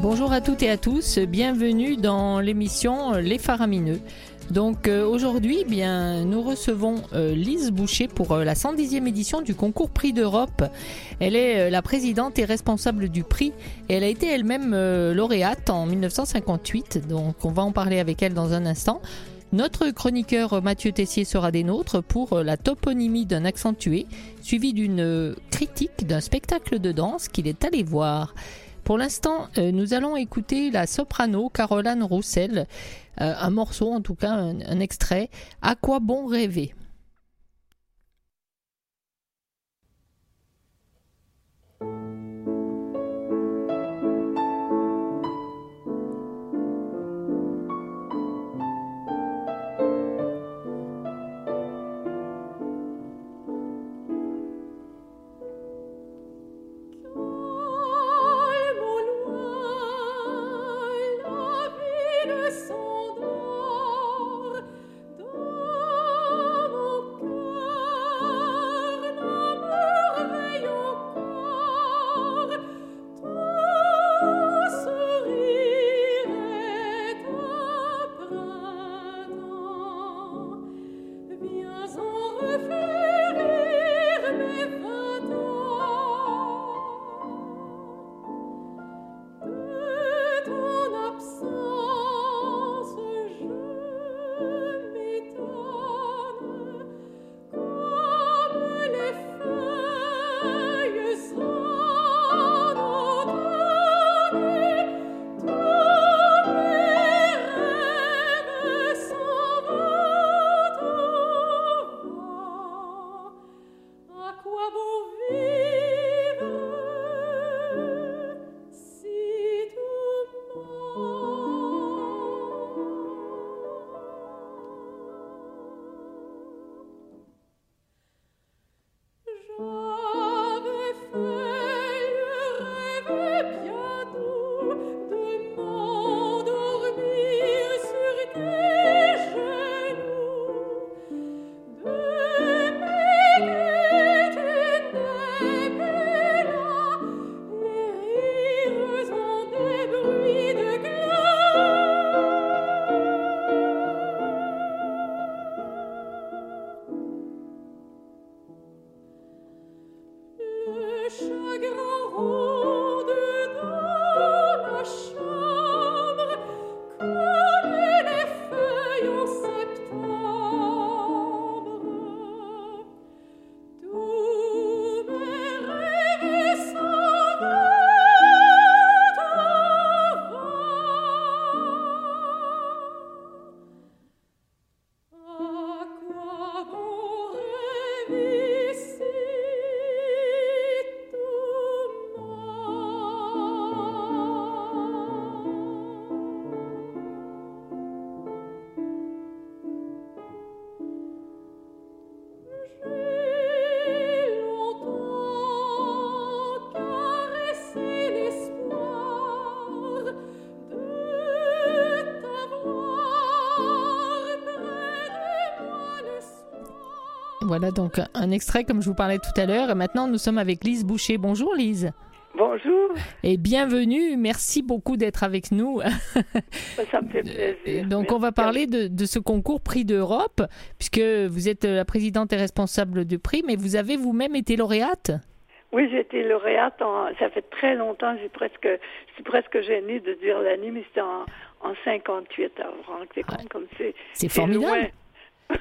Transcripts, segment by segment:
Bonjour à toutes et à tous, bienvenue dans l'émission Les Faramineux. Donc euh, aujourd'hui, bien, nous recevons euh, Lise Boucher pour euh, la 110e édition du concours Prix d'Europe. Elle est la présidente et responsable du prix et elle a été elle-même lauréate en 1958. Donc on va en parler avec elle dans un instant. Notre chroniqueur Mathieu Tessier sera des nôtres pour la toponymie d'un accentué, suivi d'une critique d'un spectacle de danse qu'il est allé voir. Pour l'instant, euh, nous allons écouter la soprano Caroline Roussel, euh, un morceau en tout cas, un extrait. À quoi bon rêver? Voilà donc un extrait comme je vous parlais tout à l'heure. Et maintenant, nous sommes avec Lise Boucher. Bonjour Lise. Bonjour. Et bienvenue. Merci beaucoup d'être avec nous. Ça me fait plaisir. Donc, on va parler de, ce concours Prix d'Europe, puisque vous êtes la présidente et responsable du prix, mais vous avez vous-même été lauréate. Oui, j'ai été lauréate. ça fait très longtemps. J'ai presque, je suis presque gênée de dire l'année, mais c'était en, en 58. Alors, c'est ah. comme c'est. C'est formidable.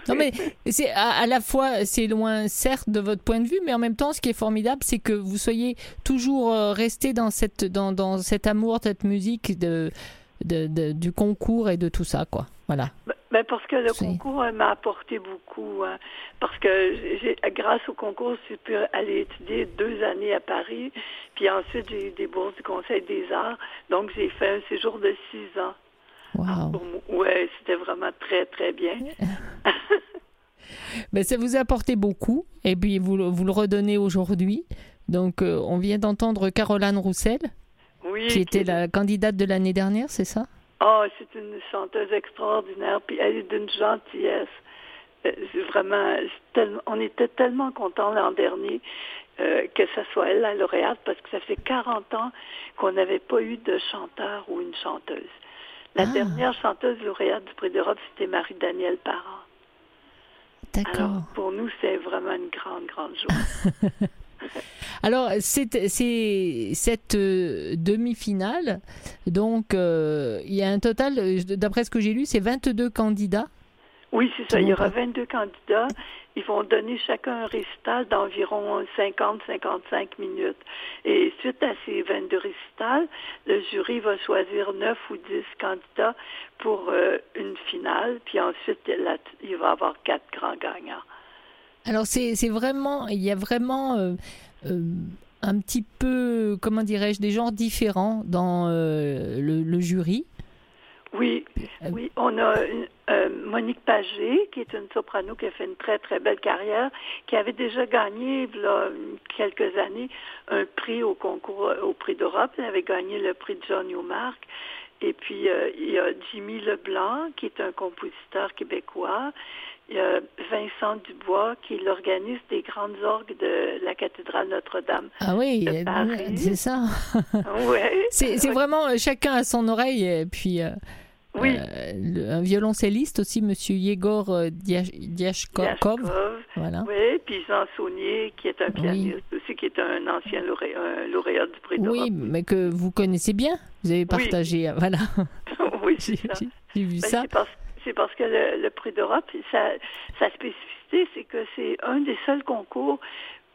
Non mais c'est à, la fois c'est loin certes de votre point de vue, mais en même temps ce qui est formidable c'est que vous soyez toujours euh, resté dans cette dans, dans cet amour, cette musique de, de, du concours et de tout ça quoi. Voilà. Ben, ben parce que le concours m'a apporté beaucoup. Hein. parce que grâce au concours, j'ai pu aller étudier deux années à Paris. Puis ensuite, j'ai eu des bourses du Conseil des arts. Donc, j'ai fait un séjour de six ans. Wow. ouais, c'était vraiment très, très bien. ben, ça vous a apporté beaucoup et puis vous, vous le redonnez aujourd'hui. Donc, euh, on vient d'entendre Caroline Roussel, oui, qui était la candidate de l'année dernière, c'est ça? Oh, c'est une chanteuse extraordinaire, puis elle est d'une gentillesse. vraiment, on était tellement contents l'an dernier euh, que ce soit elle la lauréate parce que ça fait 40 ans qu'on n'avait pas eu de chanteur ou une chanteuse. La ah. dernière chanteuse lauréate du prix d'Europe, c'était Marie-Danielle Parent. D'accord. pour nous, c'est vraiment une grande, grande joie. Alors, c'est cette euh, demi-finale. Donc, euh, il y a un total, d'après ce que j'ai lu, c'est 22 candidats. Oui, c'est ça. Il y aura 22 candidats. Ils vont donner chacun un récital d'environ 50-55 minutes. Et suite à ces 22 récitals, le jury va choisir 9 ou 10 candidats pour euh, une finale. Puis ensuite, il va y avoir quatre grands gagnants. Alors, c'est vraiment, il y a vraiment euh, euh, un petit peu, comment dirais-je, des genres différents dans le, jury. Oui, oui, on a euh, Monique Pagé, qui est une soprano qui a fait une très, très belle carrière, qui avait déjà gagné, il y a quelques années, un prix au concours, au prix d'Europe. Elle avait gagné le prix de John Newmark. Et puis, euh, il y a Jimmy Leblanc, qui est un compositeur québécois. Il y a Vincent Dubois, qui est l'organiste des grandes orgues de la cathédrale Notre-Dame. Ah oui, c'est ça. ouais, c'est vraiment euh, chacun à son oreille. Et puis, oui. Euh, un violoncelliste aussi, Monsieur Yegor euh, Diashkov. Voilà. Oui, puis Jean Saunier, qui est un pianiste aussi, qui est un ancien lauréat, du prix d'Europe. Oui, mais que vous connaissez bien. Vous avez partagé, voilà. oui, c'est ça. J'ai vu ben, ça. C'est parce, que le, prix d'Europe, sa, sa spécificité, c'est que c'est un des seuls concours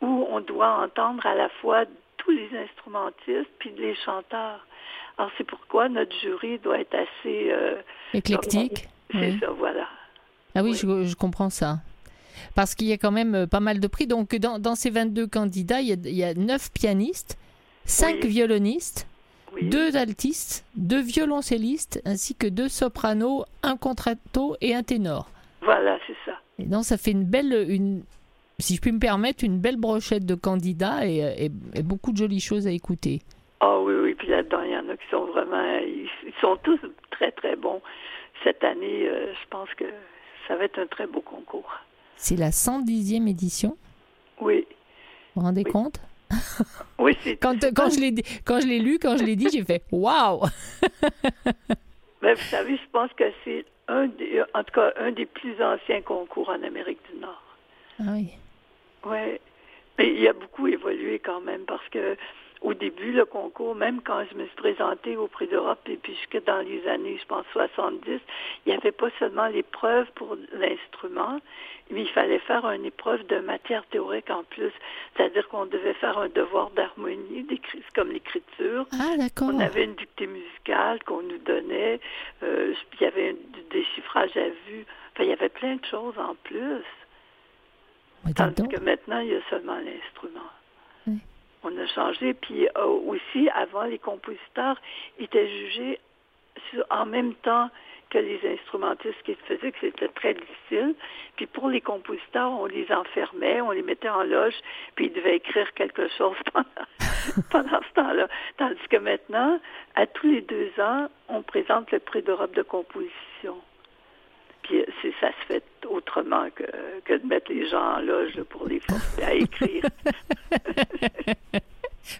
où on doit entendre à la fois tous les instrumentistes puis les chanteurs. Alors c'est pourquoi notre jury doit être assez... Euh, Éclectique. C'est ça, voilà. Ah oui, Je, comprends ça. Parce qu'il y a quand même euh, pas mal de prix. Donc dans, ces 22 candidats, il y a, 9 pianistes, 5 violonistes, 2 altistes, 2 violoncellistes, ainsi que 2 sopranos, un contralto et un ténor. Voilà, c'est ça. Et donc ça fait une belle, une, si je puis me permettre, une belle brochette de candidats et beaucoup de jolies choses à écouter. Ah oui, oui, puis là-dedans, il y en a qui sont vraiment, ils, sont tous très, très bons. Cette année, euh, je pense que ça va être un très beau concours. C'est la 110e édition Oui. Vous vous rendez compte? Oui, c'est... quand, quand, je l'ai, quand je l'ai lu, quand je l'ai dit, j'ai fait « Waouh !» Mais vous savez, je pense que c'est un des, en tout cas, un des plus anciens concours en Amérique du Nord. Ah oui. Oui. Mais il a beaucoup évolué quand même parce que au début, le concours, même quand je me suis présentée au Prix d'Europe, et puis jusque dans les années, je pense, 70, il n'y avait pas seulement l'épreuve pour l'instrument, mais il fallait faire une épreuve de matière théorique en plus. C'est-à-dire qu'on devait faire un devoir d'harmonie, comme l'écriture. Ah, d'accord. On avait une dictée musicale qu'on nous donnait. Euh, il y avait un déchiffrage à vue. Enfin, il y avait plein de choses en plus. Tandis que maintenant, il y a seulement l'instrument on a changé. Puis euh, aussi, avant, les compositeurs étaient jugés en même temps que les instrumentistes qui faisaient, que c'était très difficile. Puis pour les compositeurs, on les enfermait, on les mettait en loge, puis ils devaient écrire quelque chose pendant, ce temps-là. Tandis que maintenant, à tous les deux ans, on présente le prix d'Europe de composition. Puis ça se fait autrement que de mettre les gens en loge pour les forcer à écrire.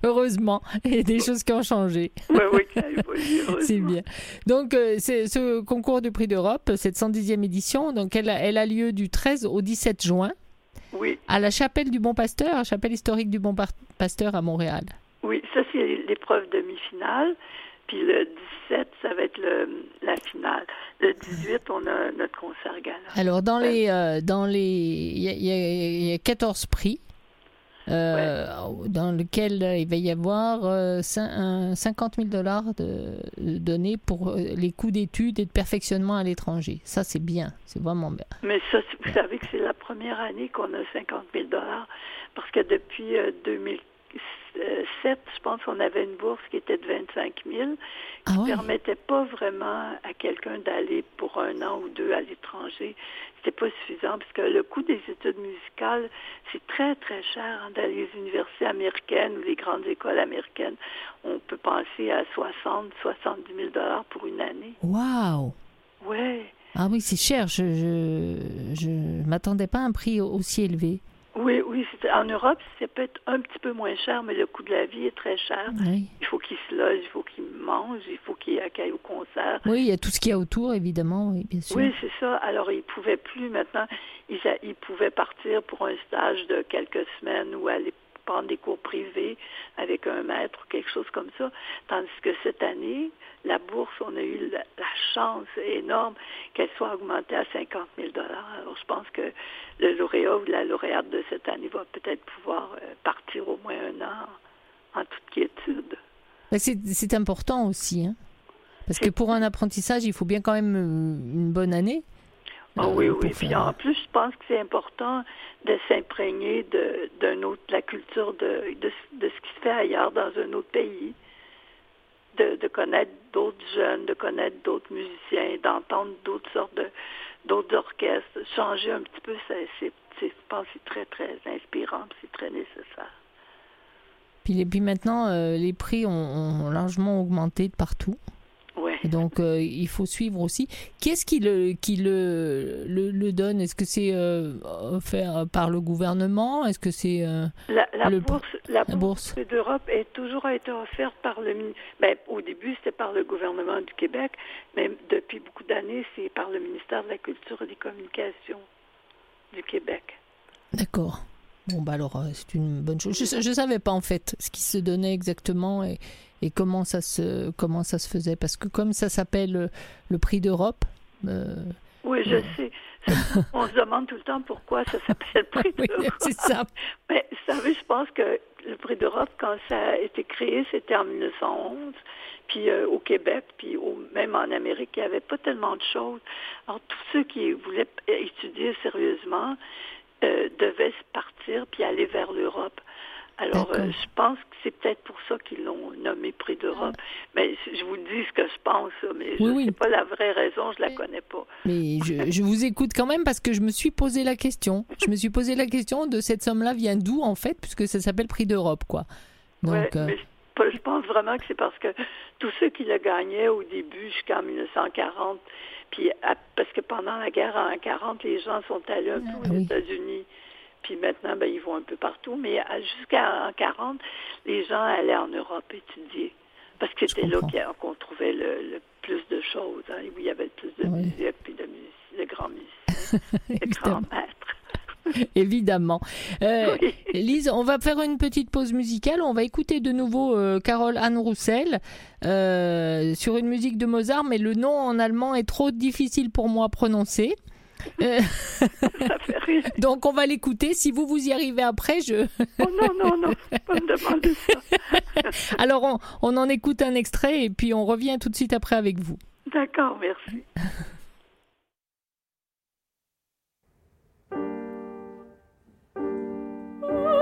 Heureusement, il y a des choses qui ont changé. Oui, oui, C'est bien. Donc, euh, c'est ce concours du prix d'Europe, cette 110e édition, donc elle, elle a lieu du 13 au 17 juin. Oui. À la chapelle du Bon Pasteur, la chapelle historique du Bon Pasteur à Montréal. Oui, ça c'est l'épreuve demi-finale. Puis le 17, ça va être la finale. Le 18, on a notre concert gala. Alors, dans les. Euh, dans les il y, a 14 prix. Euh, dans lequel il va y avoir 50 000 dollars de, donnés pour euh, les coûts d'études et de perfectionnement à l'étranger. Ça, c'est bien. C'est vraiment bien. Mais ça, vous savez que c'est la première année qu'on a 50 000 dollars parce que depuis 2015, 7, je pense qu'on avait une bourse qui était de 25 000, qui ne ah permettait pas vraiment à quelqu'un d'aller pour un an ou deux à l'étranger. C'était pas suffisant parce que le coût des études musicales, c'est très, très cher hein, dans les universités américaines ou les grandes écoles américaines. On peut penser à 60, 70 000 dollars pour une année. Wow! Oui. Ah oui, c'est cher. Je je, je m'attendais pas à un prix aussi élevé. Oui, oui. En Europe, c'est peut-être un petit peu moins cher, mais le coût de la vie est très cher. Il faut qu'ils se logent, il faut qu'ils mangent, il faut qu'ils accueillent au concert. Oui, il y a tout ce qu'il y a autour, évidemment, oui, bien sûr. Oui, c'est ça. Alors, ils pouvaient plus maintenant. Ils, ils pouvaient partir pour un stage de quelques semaines ou aller prendre des cours privés avec un maître ou quelque chose comme ça. Tandis que cette année, la bourse, on a eu la, chance énorme qu'elle soit augmentée à 50 000 Alors, je pense que le lauréat ou la lauréate de cette année va peut-être pouvoir euh, partir au moins un an en toute quiétude. C'est important aussi, hein? parce que pour un apprentissage, il faut bien quand même euh, une bonne année. Ah oui, oui. Puis en plus, je pense que c'est important de s'imprégner de, d'un autre, la culture de, de, de, ce qui se fait ailleurs dans un autre pays, de, de connaître d'autres jeunes, de connaître d'autres musiciens, d'entendre d'autres sortes de d'autres orchestres, changer un petit peu, c'est, c'est, je pense que c'est très, très inspirant, c'est très nécessaire. Puis, puis maintenant, euh, les prix ont, ont largement augmenté de partout. Donc euh, il faut suivre aussi. Qu'est-ce qui le qui le le, donne? Est-ce que c'est euh, offert par le gouvernement? Est-ce que c'est euh, la, bourse la, bourse? d'Europe est toujours été offerte par le ben, au début c'était par le gouvernement du Québec, mais depuis beaucoup d'années c'est par le ministère de la Culture et des Communications du Québec. D'accord. Bon, bah alors, c'est une bonne chose. Je ne savais pas, en fait, ce qui se donnait exactement. Et, et comment ça se comment ça se faisait? Parce que comme ça s'appelle euh, le prix d'Europe euh, oui je sais. On se demande tout le temps pourquoi ça s'appelle prix d'Europe. c'est ça. Mais savez je pense que le prix d'Europe quand ça a été créé c'était en 1911 puis euh, au Québec puis même en Amérique il n'y avait pas tellement de choses. Alors tous ceux qui voulaient étudier sérieusement devaient partir puis aller vers l'Europe alors, euh, je pense que c'est peut-être pour ça qu'ils l'ont nommé prix d'Europe. Mais je vous dis ce que je pense, mais ce n'est pas la vraie raison, je la connais pas. Mais je, vous écoute quand même parce que je me suis posé la question. Je me suis posé la question de cette somme-là vient d'où en fait, puisque ça s'appelle prix d'Europe, quoi. Donc, euh, mais je, pense vraiment que c'est parce que tous ceux qui le gagnaient au début jusqu'en 1940, puis parce que pendant la guerre en 40, les gens sont allés un peu aux États-Unis. Puis maintenant, ben, ils vont un peu partout. Mais jusqu'à 40, les gens allaient en Europe étudier. Parce que c'était là qu'on trouvait le, plus de choses. Hein, où il y avait le plus de musique, puis de, de grands musiciens, de grands maîtres. Évidemment. Euh, Lise, on va faire une petite pause musicale. On va écouter de nouveau euh, Carole Anne Roussel euh, sur une musique de Mozart, mais le nom en allemand est trop difficile pour moi à prononcer. Euh, donc on va l'écouter. Si vous vous y arrivez après, je. oh non non non, pas me demander ça. Alors on, on en écoute un extrait et puis on revient tout de suite après avec vous. D'accord, merci. Oh,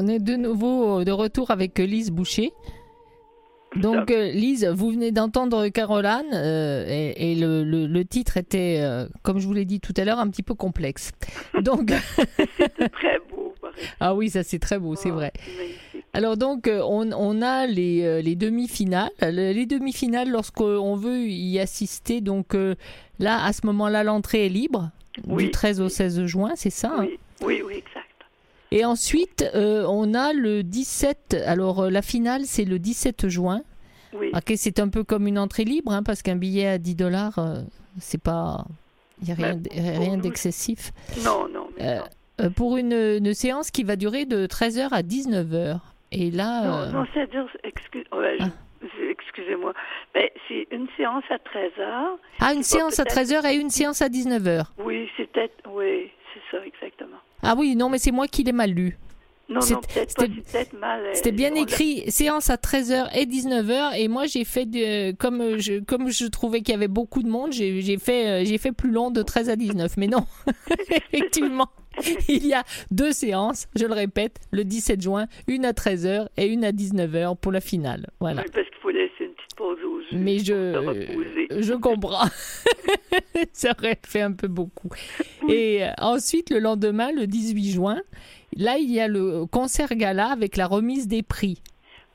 on est de nouveau de retour avec Lise Boucher. Donc euh, Lise, vous venez d'entendre Caroline euh, et, le, titre était, euh, comme je vous l'ai dit tout à l'heure, un petit peu complexe. Donc très beau. Ah oui, ça c'est très beau, c'est vrai. Alors donc on, a les, demi-finales. Les demi-finales, lorsqu'on veut y assister, donc là à ce moment-là l'entrée est libre du 13 au 16 juin, c'est ça hein? Oui, oui, exact. Et ensuite, euh, on a le 17. Alors, la finale, c'est le 17 juin. Oui. Ok, c'est un peu comme une entrée libre, hein, parce qu'un billet à 10 dollars, euh, c'est pas. Il n'y a rien, rien d'excessif. Non, non. pour une, une, séance qui va durer de 13h à 19h. Et là. Non, non c'est-à-dire. Ah. Excusez-moi. Mais c'est une séance à 13h. Ah, une séance à 13h et une séance à 19h. Oui, c'est peut-être. Oui, c'est ça, exactement. Ah oui, non, mais c'est moi qui l'ai mal lu. Non, non, peut-être peut mal. Euh, c'était bien écrit, séance à 13h et 19h, et moi j'ai fait, de, comme, je, comme je trouvais qu'il y avait beaucoup de monde, j'ai fait, euh, j'ai fait plus long de 13 à 19. Mais non, effectivement, il y a deux séances, je le répète, le 17 juin, une à 13h et une à 19h pour la finale. Voilà. Oui, parce qu'il faut laisser une Mais je, je comprends. Ça aurait fait un peu beaucoup. Et euh, ensuite, le lendemain, le 18 juin, là, il y a le concert gala avec la remise des prix.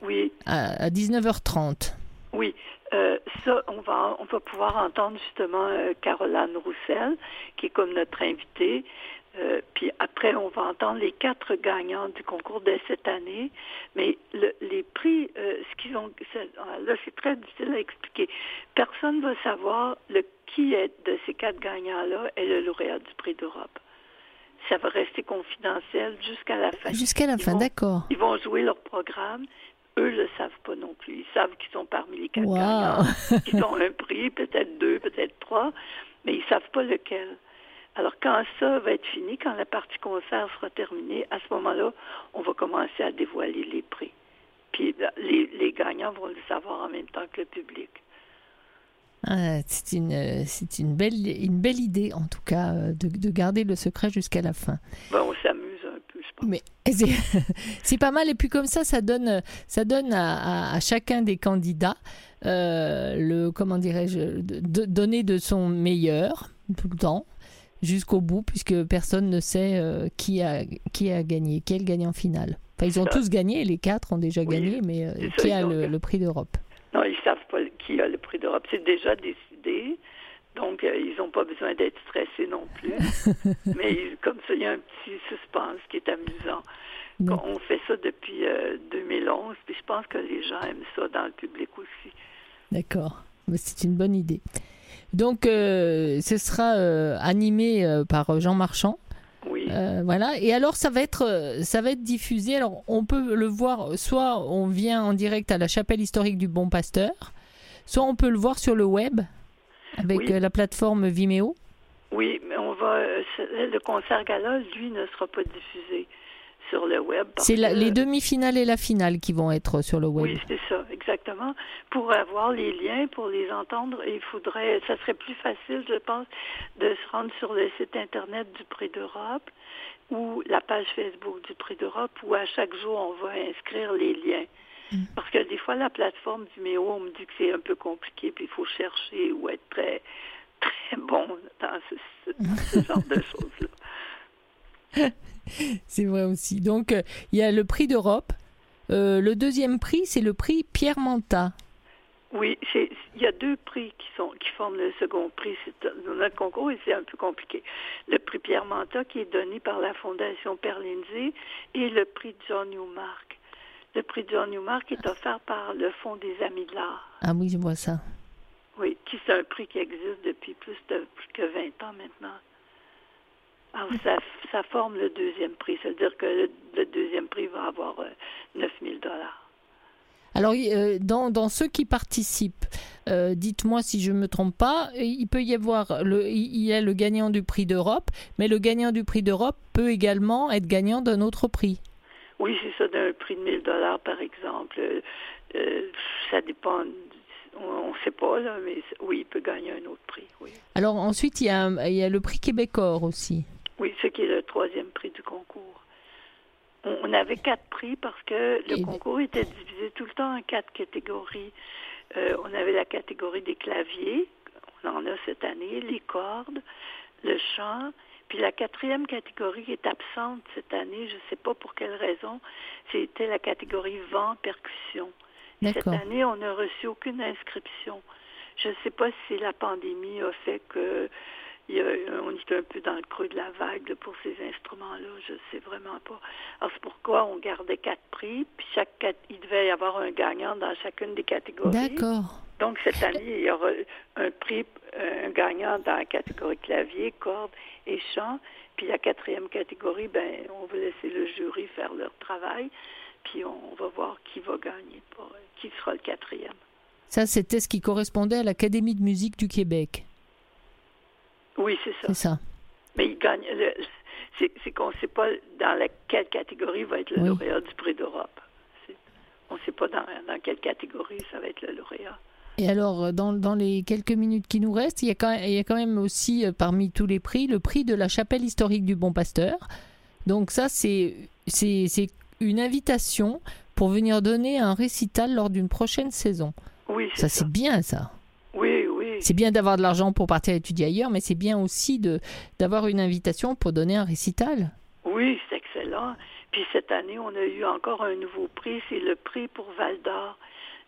Oui. À, 19h30. Oui. Euh, ça, on va, on va pouvoir entendre justement euh, Caroline Roussel, qui est comme notre invitée. Euh, puis après, on va entendre les quatre gagnants du concours de cette année. Mais les prix, euh, ce qu'ils ont, là, c'est très difficile à expliquer. Personne ne va savoir le, qui est de ces quatre gagnants-là est le lauréat du prix d'Europe. Ça va rester confidentiel jusqu'à la fin. Jusqu'à la fin, d'accord. Ils vont jouer leur programme. Eux ne le savent pas non plus. Ils savent qu'ils sont parmi les quatre gagnants. Ils ont un prix, peut-être deux, peut-être trois, mais ils ne savent pas lequel. Alors, quand ça va être fini, quand la partie concert sera terminée, à ce moment-là, on va commencer à dévoiler les prix. Puis les, gagnants vont le savoir en même temps que le public. Ah, c'est une, c'est une belle, une belle idée, en tout cas, euh, de, garder le secret jusqu'à la fin. Bon, on s'amuse un peu, je pense. Mais c'est, pas mal. Et puis comme ça, ça donne, ça donne à, chacun des candidats euh, le, comment dirais-je, de, donner de son meilleur tout le temps jusqu'au bout, puisque personne ne sait euh, qui, a, qui a gagné, quel gagnant final. Enfin, ils ont tous gagné, les quatre ont déjà gagné, mais euh, qui a le, prix d'Europe? Non, ils savent pas qui a le prix d'Europe. C'est déjà décidé. Donc, euh, ils n'ont pas besoin d'être stressés non plus. mais comme ça, il y a un petit suspense qui est amusant. On fait ça depuis 2011, puis je pense que les gens aiment ça dans le public aussi. D'accord. C'est une bonne idée. Donc, euh, ce sera euh, animé euh, par Jean Marchand. Oui. voilà. Et alors, ça va être, ça va être diffusé. Alors, on peut le voir. Soit on vient en direct à la chapelle historique du Bon Pasteur, soit on peut le voir sur le web avec la plateforme Vimeo. Oui, mais on va. Le concert gala, lui, ne sera pas diffusé sur le web. C'est les demi-finales et la finale qui vont être sur le web. Oui, c'est ça, exactement. Pour avoir les liens, pour les entendre, il faudrait, ça serait plus facile, je pense, de se rendre sur le site internet du Prix d'Europe ou la page Facebook du Prix d'Europe où à chaque jour on va inscrire les liens. Mm. Parce que des fois, la plateforme du Méo, on me dit que c'est un peu compliqué, puis il faut chercher ou être très, très bon dans ce genre de choses-là. c'est vrai aussi. Donc, euh, il y a le prix d'Europe. Euh, le deuxième prix, c'est le prix Pierre Manta. Oui, il y a deux prix qui, sont, qui forment le second prix. Dans notre concours, c'est un peu compliqué. Le prix Pierre Manta, qui est donné par la Fondation Perlindsey, et le prix John Newmark. Le prix John Newmark est offert par le Fonds des Amis de l'Art. Ah oui, je vois ça. Oui, qui c'est un prix qui existe depuis plus de plus que 20 ans maintenant. Ah, ça, ça, forme le deuxième prix. C'est-à-dire que le, deuxième prix va avoir 9 euh, 000 dollars. Alors, euh, dans, dans, ceux qui participent, euh, dites-moi si je ne me trompe pas, il peut y avoir le, il y a le gagnant du prix d'Europe, mais le gagnant du prix d'Europe peut également être gagnant d'un autre prix. Oui, c'est ça, d'un prix de 1000 dollars par exemple. ça dépend on ne sait pas, là, mais oui, il peut gagner un autre prix. Oui. Alors ensuite, il y, a, il y a le prix Québecor aussi. Oui, ce qui est le troisième prix du concours. on, avait quatre prix parce que le concours était divisé tout le temps en quatre catégories. Euh, on avait la catégorie des claviers, on en a cette année, les cordes, le chant, puis la quatrième catégorie qui est absente cette année, je ne sais pas pour quelle raison, c'était la catégorie vent percussion. Cette année, on n'a reçu aucune inscription. Je ne sais pas si la pandémie a fait que on est un peu dans le creux de la vague pour ces instruments-là. Je ne sais vraiment pas. Alors, c'est pourquoi on gardait quatre prix, puis chaque il devait y avoir un gagnant dans chacune des catégories. D'accord. Donc, cette année, il y aura un prix, un gagnant dans la catégorie clavier, cordes et chant. Puis la quatrième catégorie, ben, on va laisser le jury faire leur travail, puis on va voir qui va gagner, qui sera le quatrième. Ça, c'était ce qui correspondait à l'Académie de musique du Québec. Oui, c'est ça. C'est ça. Mais il gagne. C'est qu'on ne sait pas dans quelle catégorie va être le lauréat du prix d'Europe. On ne sait pas dans, dans, quelle catégorie ça va être le lauréat. Et alors, euh, dans, dans, les quelques minutes qui nous restent, il y a quand même, il y a quand même aussi, euh, parmi tous les prix, le prix de la chapelle historique du Bon Pasteur. Donc ça, c'est une invitation pour venir donner un récital lors d'une prochaine saison. Oui, ça. c'est bien, ça. Oui. C'est bien d'avoir de l'argent pour partir étudier ailleurs, mais c'est bien aussi de d'avoir une invitation pour donner un récital. Oui, c'est excellent. Puis cette année, on a eu encore un nouveau prix, c'est le prix pour Val d'Or.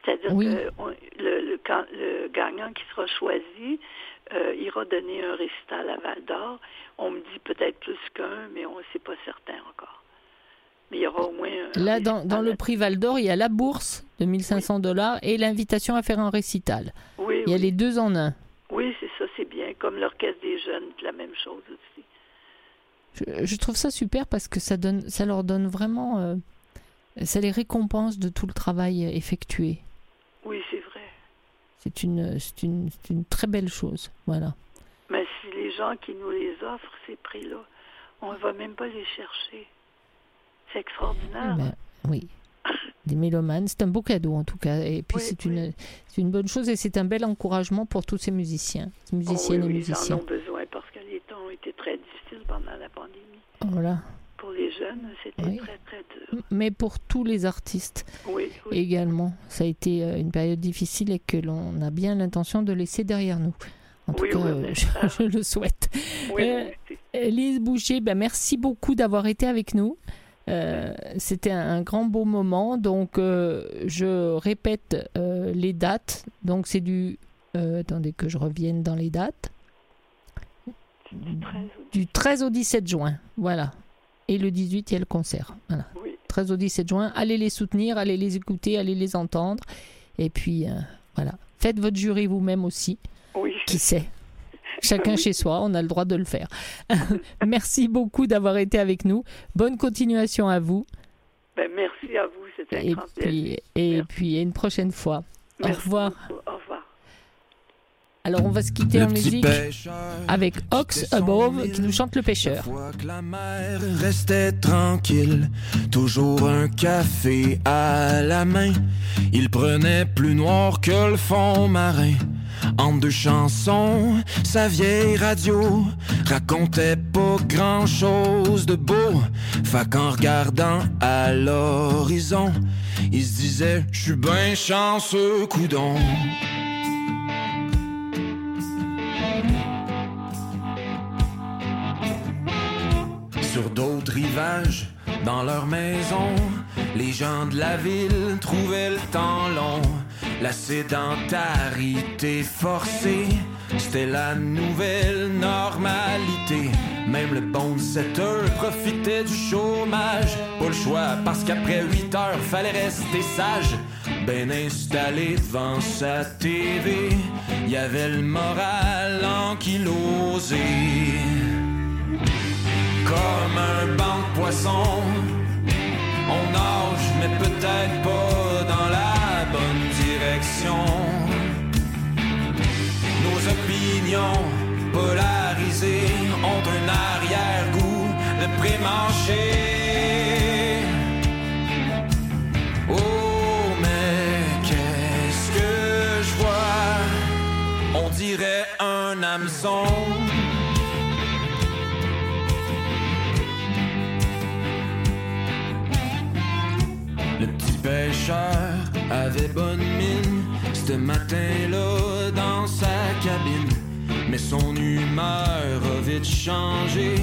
C'est-à-dire que le, le, gagnant qui sera choisi euh, ira donner un récital à Val d'Or. On me dit peut-être plus qu'un, mais on ne sait pas certain encore. Mais il y aura au moins. Là, dans, dans le prix Val d'Or, il y a la bourse de 1500 dollars et l'invitation à faire un récital. Oui, il y a les deux en un. Oui, c'est ça, c'est bien. Comme l'Orchestre des Jeunes, la même chose aussi. Je, trouve ça super parce que ça, donne, ça leur donne vraiment. Euh, ça les récompense de tout le travail effectué. Oui, c'est vrai. C'est une, une, une, très belle chose. Voilà. Mais si les gens qui nous les offrent, ces prix-là, on ne va même pas les chercher. C'est extraordinaire. Ben, oui. Des mélomanes, c'est un beau cadeau en tout cas. Et puis c'est une, c'est une bonne chose et c'est un bel encouragement pour tous ces musiciens, ces musiciennes oh, et musiciens. Ils en ont besoin parce que les temps ont été très difficiles pendant la pandémie. Voilà. Pour les jeunes, c'était très très dur. Mais pour tous les artistes également, ça a été euh, une période difficile et que l'on a bien l'intention de laisser derrière nous. En tout cas, je, le souhaite. Euh, Lise Boucher, ben merci beaucoup d'avoir été avec nous. Euh, c'était un, grand beau moment. Donc, euh, je répète euh, les dates. Donc, c'est du. attendez que je revienne dans les dates. Du 13 au 17 juin. Voilà. Et le 18, il y a le concert. Voilà. 13 au 17 juin. Allez les soutenir, allez les écouter, allez les entendre. Et puis, voilà. Faites votre jury vous-même aussi. Oui. Qui sait? Chacun chez soi, on a le droit de le faire. merci beaucoup d'avoir été avec nous. Bonne continuation à vous. Ben, merci à vous, c'était un et grand puis, Et puis, une prochaine fois. Au revoir. Au revoir. Alors on va se quitter en musique avec Ox Above qui nous chante le pêcheur. Que la mer restait tranquille, toujours un café à la main. Il prenait plus noir que le fond marin. En deux chansons, sa vieille radio racontait pas grand chose de beau. Fait qu'en regardant à l'horizon, il se disait, je suis ben chanceux, coudon. Sur d'autres rivages, dans leur maison, les gens de la ville trouvaient le temps long. La sédentarité forcée, c'était la nouvelle normalité. Même le bon 7 heures profitait du chômage. Pas le choix, parce qu'après 8 heures, fallait rester sage. Ben installé devant sa TV, y avait le moral ankylosé. Comme un banc de poissons, on nage, mais peut-être pas Nos opinions polarisées ont un arrière-goût de pré-manché. Oh, mais qu'est-ce que je vois? On dirait un hameçon. pêcheur avait bonne mine ce matin-là dans sa cabine. Mais son humeur a vite changé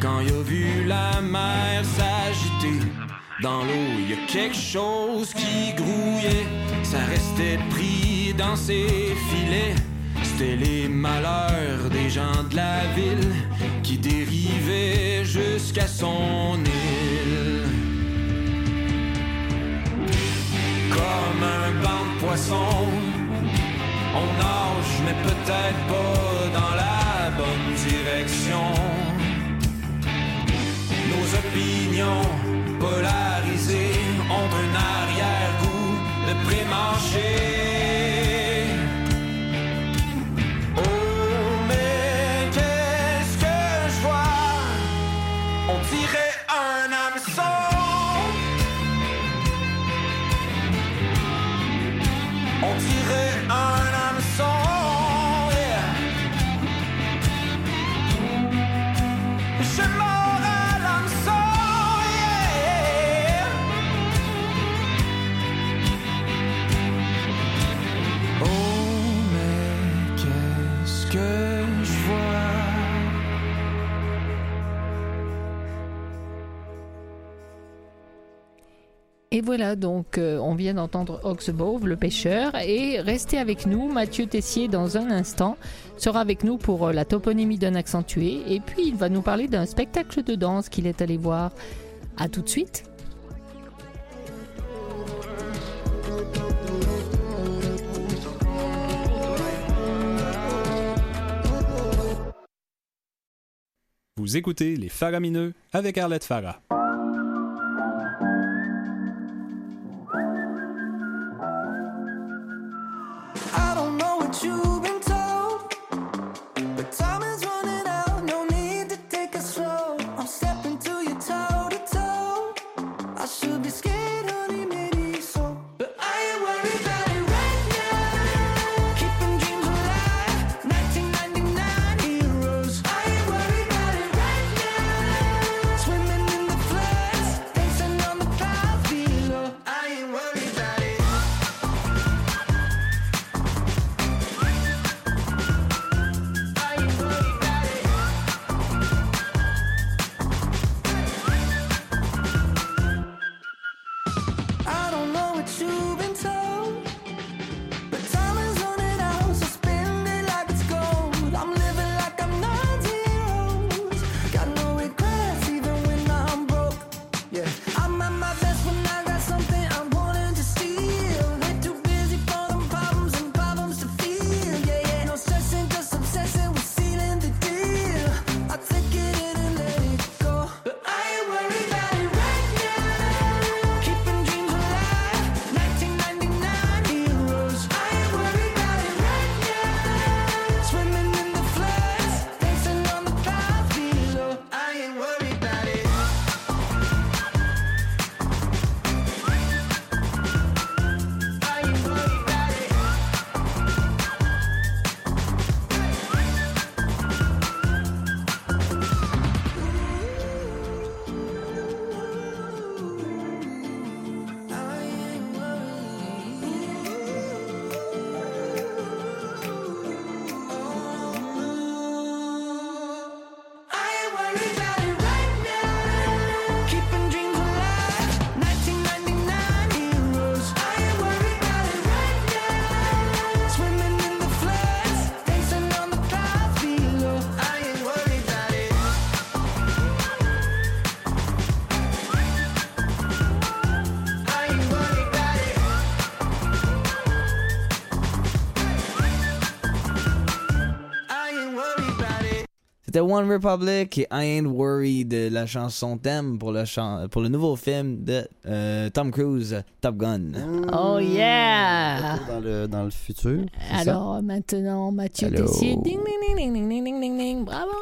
quand il a vu la mer s'agiter. Dans l'eau, il y a quelque chose qui grouillait, ça restait pris dans ses filets. C'était les malheurs des gens de la ville qui dérivaient jusqu'à son île. Comme un banc de poissons, on nage, mais peut-être pas dans la bonne direction. Nos opinions polarisées ont un arrière-goût de pré-marché. Voilà, donc euh, on vient d'entendre Oxbove, le pêcheur, et restez avec nous. Mathieu Tessier, dans un instant, sera avec nous pour euh, la toponymie d'un accentué, et puis il va nous parler d'un spectacle de danse qu'il est allé voir. À tout de suite. Vous écoutez Les Faramineux avec Arlette Farah. The One Republic et I Ain't Worried de la chanson thème pour le, chan pour le nouveau film de Tom Cruise, Top Gun. Oh yeah! Dans le, dans le futur. Alors maintenant, Mathieu Tessier. Ding, ding, ding, ding, ding, ding, ding, ding. Bravo!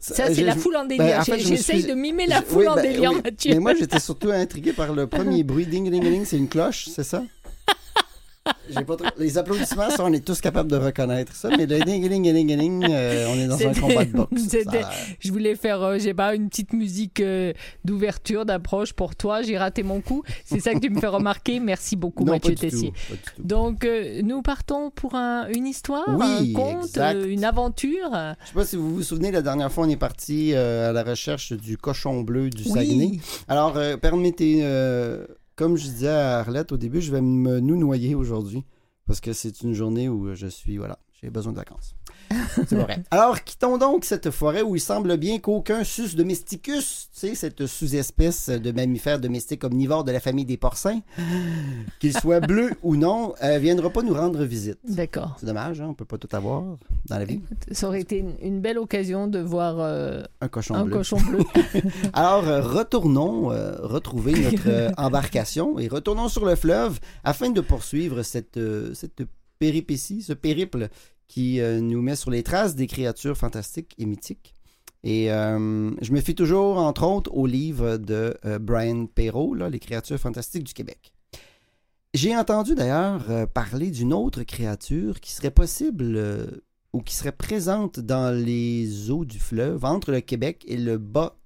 Ça, c'est la foule en délire. Ben, en fait, J'essaye suis... de mimer la foule oui, en délire, oui. Mathieu. Mais moi, j'étais surtout intrigué par le premier bruit. Ding, ding, ding, c'est une cloche, c'est ça? J'ai pas trop- Les applaudissements, ça, on est tous capables de reconnaître ça, mais le ding ding ding ding, euh, on est dans un combat de boxe. Ça. Je voulais faire, euh, j'ai pas, une petite musique euh, d'ouverture, d'approche pour toi. J'ai raté mon coup. C'est ça que tu me fais remarquer. Merci beaucoup, Non, Mathieu Tessier. tout. Donc, euh, nous partons pour un- une histoire, Oui, un conte, une aventure. Je sais pas si vous vous souvenez, la dernière fois, on est parti à la recherche du cochon bleu du Saguenay. Alors, permettez, comme je disais à Arlette au début, je vais me nous noyer aujourd'hui parce que c'est une journée où je suis, voilà, j'ai besoin de vacances. C'est vrai. Alors, quittons donc cette forêt où il semble bien qu'aucun sus domesticus, tu sais, cette sous-espèce de mammifère domestique omnivore de la famille des porcins, qu'il soit bleu ou non, euh, viendra pas nous rendre visite. D'accord. C'est dommage, hein, on peut pas tout avoir dans la vie. Ça aurait été une, une belle occasion de voir euh, Un cochon un bleu. cochon bleu. Alors, euh, retournons retrouver notre embarcation et retournons sur le fleuve afin de poursuivre cette, cette péripétie, ce périple qui euh, nous met sur les traces des créatures fantastiques et mythiques. Et euh, je me fie toujours, entre autres, au livre de euh, Brian Perrault, là, Les créatures fantastiques du Québec. J'ai entendu d'ailleurs parler d'une autre créature qui serait possible ou qui serait présente dans les eaux du fleuve entre le Québec et le bas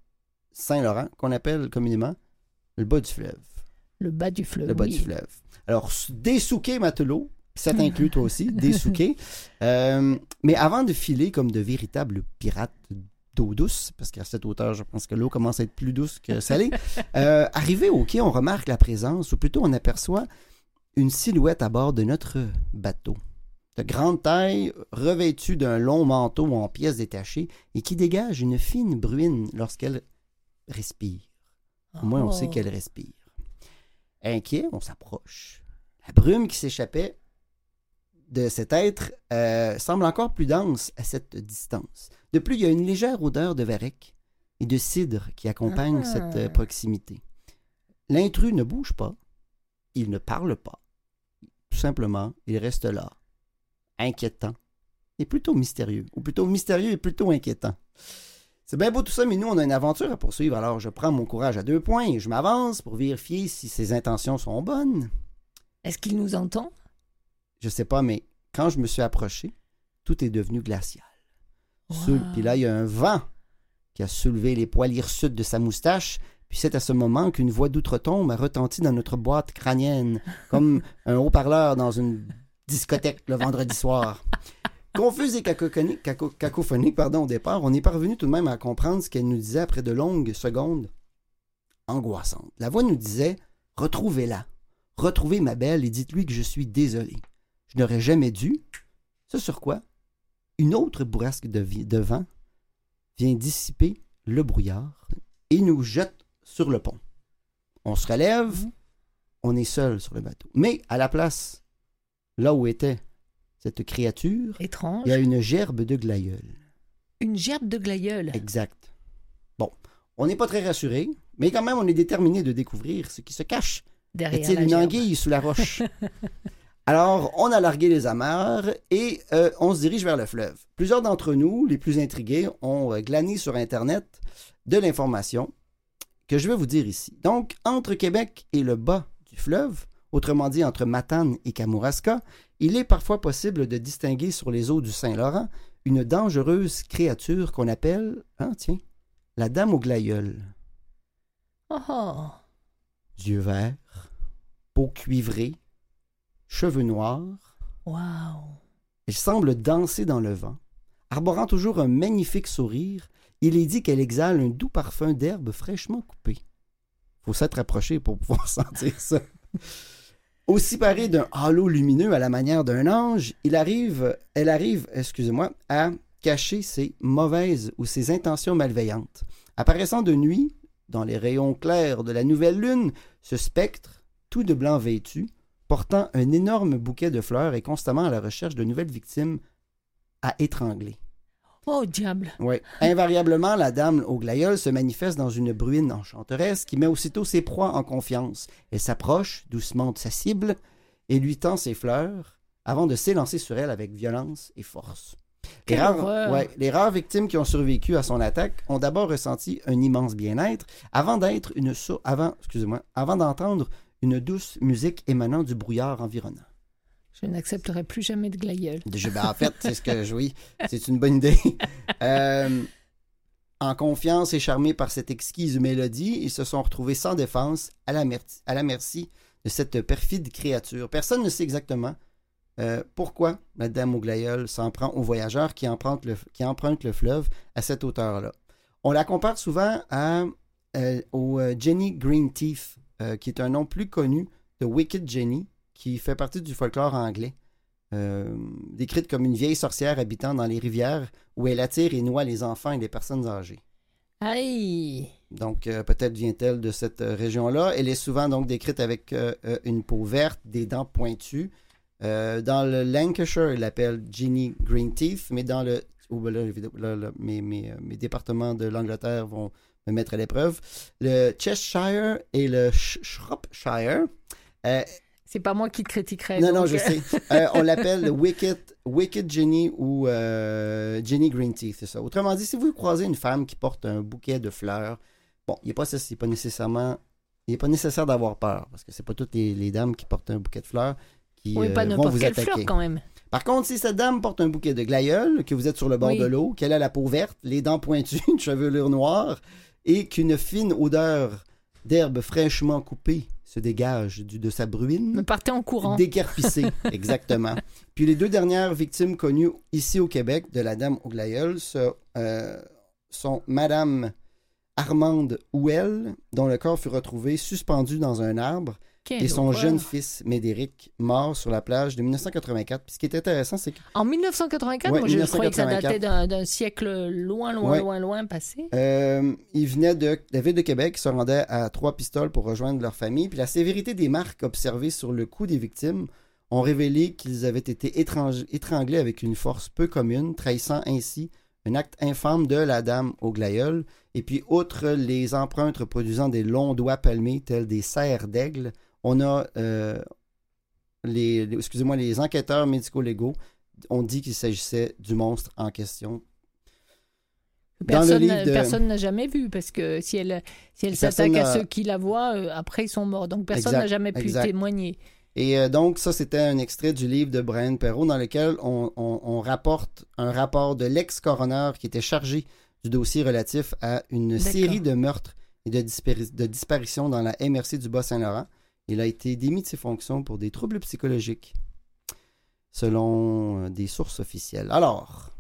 Saint-Laurent, qu'on appelle communément le bas du fleuve. Le bas du fleuve. Le bas oui. du fleuve. Alors, s- dessouquer matelot, ça t'inclut toi aussi, dessouquer. Euh, mais avant de filer comme de véritables pirates d'eau douce, parce qu'à cette hauteur, je pense que l'eau commence à être plus douce que salée, euh, arrivé au quai, on remarque la présence, ou plutôt on aperçoit une silhouette à bord de notre bateau. De grande taille, revêtue d'un long manteau en pièces détachées et qui dégage une fine bruine lorsqu'elle respire. Au moins, on sait Oh. qu'elle respire. Inquiet, on s'approche. La brume qui s'échappait de cet être euh, semble encore plus dense à cette distance. De plus, il y a une légère odeur de varech et de cidre qui accompagne Ah. cette euh, proximité. L'intrus ne bouge pas, il ne parle pas. Tout simplement, il reste là, inquiétant et plutôt mystérieux, ou plutôt mystérieux et plutôt inquiétant. C'est bien beau tout ça, mais nous, on a une aventure à poursuivre, alors je prends mon courage à deux points et je m'avance pour vérifier si ses intentions sont bonnes. Est-ce qu'il nous entend? Je sais pas, mais quand je me suis approché, tout est devenu glacial. Wow. Puis là, il y a un vent qui a soulevé les poils hirsutes de sa moustache. Puis c'est à ce moment qu'une voix d'outre-tombe a retenti dans notre boîte crânienne, comme un haut-parleur dans une discothèque le vendredi soir. Confuse et cacophonique, caco- cacophonique pardon, au départ, on est parvenu tout de même à comprendre ce qu'elle nous disait après de longues secondes angoissantes. La voix nous disait Retrouvez-la, retrouvez ma belle et dites-lui que je suis désolé. Je n'aurais jamais dû. Ce sur quoi une autre bourrasque de, vent vient dissiper le brouillard et nous jette sur le pont. On se relève, on est seul sur le bateau. Mais à la place, là où était cette créature, Étrange. il y a une gerbe de glaïeul. Une gerbe de glaïeul. Exact. Bon, on n'est pas très rassuré, mais quand même, on est déterminé de découvrir ce qui se cache. Derrière Est-il la une gerbe. anguille sous la roche? Alors, on a largué les amarres et euh, on se dirige vers le fleuve. Plusieurs d'entre nous, les plus intrigués, ont euh, glané sur Internet de l'information que je vais vous dire ici. Donc, entre Québec et le bas du fleuve, autrement dit entre Matane et Kamouraska, il est parfois possible de distinguer sur les eaux du Saint-Laurent une dangereuse créature qu'on appelle, hein, tiens, la dame au glaïeul. Oh, oh. Yeux verts, peau cuivrée, cheveux noirs. Wow. Elle semble danser dans le vent. Arborant toujours un magnifique sourire, il est dit qu'elle exhale un doux parfum d'herbe fraîchement coupée. Faut s'être approché pour pouvoir sentir ça. Aussi parée d'un halo lumineux à la manière d'un ange, il arrive, elle arrive, excusez-moi, à cacher ses mauvaises ou ses intentions malveillantes. Apparaissant de nuit, dans les rayons clairs de la nouvelle lune, ce spectre, tout de blanc vêtu, portant un énorme bouquet de fleurs et constamment à la recherche de nouvelles victimes à étrangler. Oh, diable. Oui. Invariablement, la dame au glaïeul se manifeste dans une bruine enchanteresse qui met aussitôt ses proies en confiance. Elle s'approche doucement de sa cible et lui tend ses fleurs avant de s'élancer sur elle avec violence et force. Les rares, ouais, les rares victimes qui ont survécu à son attaque ont d'abord ressenti un immense bien-être avant d'être une avant, excusez-moi, avant d'entendre une douce musique émanant du brouillard environnant. Je n'accepterai plus jamais de glaïeul. Ben, en fait, c'est ce que je oui, c'est une bonne idée. Euh, en confiance et charmés par cette exquise mélodie, ils se sont retrouvés sans défense, à la, à la merci de cette perfide créature. Personne ne sait exactement euh, pourquoi la dame au glaïeul s'en prend aux voyageurs qui empruntent le, qui empruntent le fleuve à cette hauteur-là. On la compare souvent à, euh, au Jenny Green Teeth, qui est un nom plus connu de Wicked Jenny, qui fait partie du folklore anglais. décrite comme une vieille sorcière habitant dans les rivières où elle attire et noie les enfants et les personnes âgées. Aïe! Donc, peut-être vient-elle de cette région-là. Elle est souvent donc décrite avec une peau verte, des dents pointues, euh, dans le Lancashire, il l'appelle Ginny Green Teeth, mais dans le. Là, mes, mes, mes, départements de l'Angleterre vont me mettre à l'épreuve. Le Cheshire et le Shropshire. Euh, c'est pas moi qui te critiquerai. Non, non, je sais. Euh, on l'appelle le Wicked, Wicked Ginny ou Ginny Green Teeth, c'est ça. Autrement dit, si vous croisez une femme qui porte un bouquet de fleurs, bon, il n'est pas, pas nécessairement. Il n'est pas nécessaire d'avoir peur, parce que c'est pas toutes les, les, dames qui portent un bouquet de fleurs oui, pas euh, vont vous attaquer. Fleur, quand même. Par contre, si cette dame porte un bouquet de glaïeul, que vous êtes sur le bord de l'eau, qu'elle a la peau verte, les dents pointues, une chevelure noire, et qu'une fine odeur d'herbe fraîchement coupée se dégage du, de sa bruine. Partez en courant. Décarpissée, exactement. Puis les deux dernières victimes connues ici au Québec de la dame au glaïeul euh, sont Madame Armande Houel, dont le corps fut retrouvé suspendu dans un arbre, et son jeune fils, Médéric, mort sur la plage de 1984. Puis ce qui est intéressant, c'est que... En 1984, moi, je croyais que ça datait d'un siècle loin, loin, loin, loin passé. Euh, ils venaient de la ville de Québec, se rendaient à Trois Pistoles pour rejoindre leur famille. Puis la sévérité des marques observées sur le cou des victimes ont révélé qu'ils avaient été étranglés avec une force peu commune, trahissant ainsi un acte infâme de la dame au glaïeul. Et puis, outre les empreintes reproduisant des longs doigts palmés tels des serres d'aigle, on a euh, les, excusez-moi, les enquêteurs médico-légaux ont dit qu'il s'agissait du monstre en question. Personne n'a jamais vu parce que si elle, si elle s'attaque à ceux qui la voient, euh, après ils sont morts. Donc personne n'a jamais pu témoigner. Et euh, donc, ça, c'était un extrait du livre de Brian Perrault dans lequel on, rapporte un rapport de l'ex-coroner qui était chargé du dossier relatif à une série de meurtres et de, de disparitions dans la MRC du Bas-Saint-Laurent. Il a été démis de ses fonctions pour des troubles psychologiques, selon euh, des sources officielles. Alors.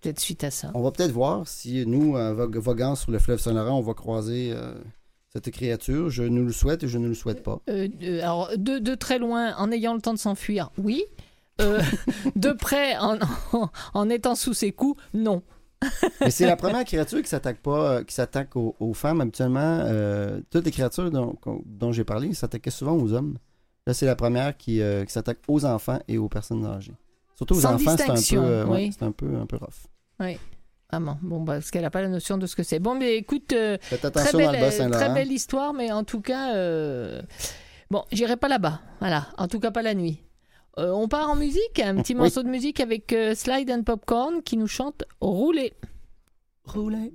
Peut-être suite à ça. On va peut-être voir si nous, euh, voguant sur le fleuve Saint-Laurent, on va croiser euh, cette créature. Je nous le souhaite et je ne le souhaite pas. alors, de, très loin, en ayant le temps de s'enfuir, oui. de près, en, étant sous ses coups, non. Mais c'est la première créature qui s'attaque pas, qui s'attaque aux, femmes habituellement. Euh, toutes les créatures dont, dont j'ai parlé s'attaquaient souvent aux hommes. Là, c'est la première qui, euh, qui s'attaque aux enfants et aux personnes âgées. Surtout aux enfants, c'est un peu, euh, c'est un peu, un peu rough. Oui. Vraiment. Bon, bah, parce qu'elle n'a pas la notion de ce que c'est. Bon, mais écoute, très, belle, très belle histoire, mais en tout cas, bon, j'irai pas là-bas. Voilà. En tout cas, pas la nuit. Euh, on part en musique, un petit morceau de musique avec euh, Slide and Popcorn qui nous chante Rouler. Rouler.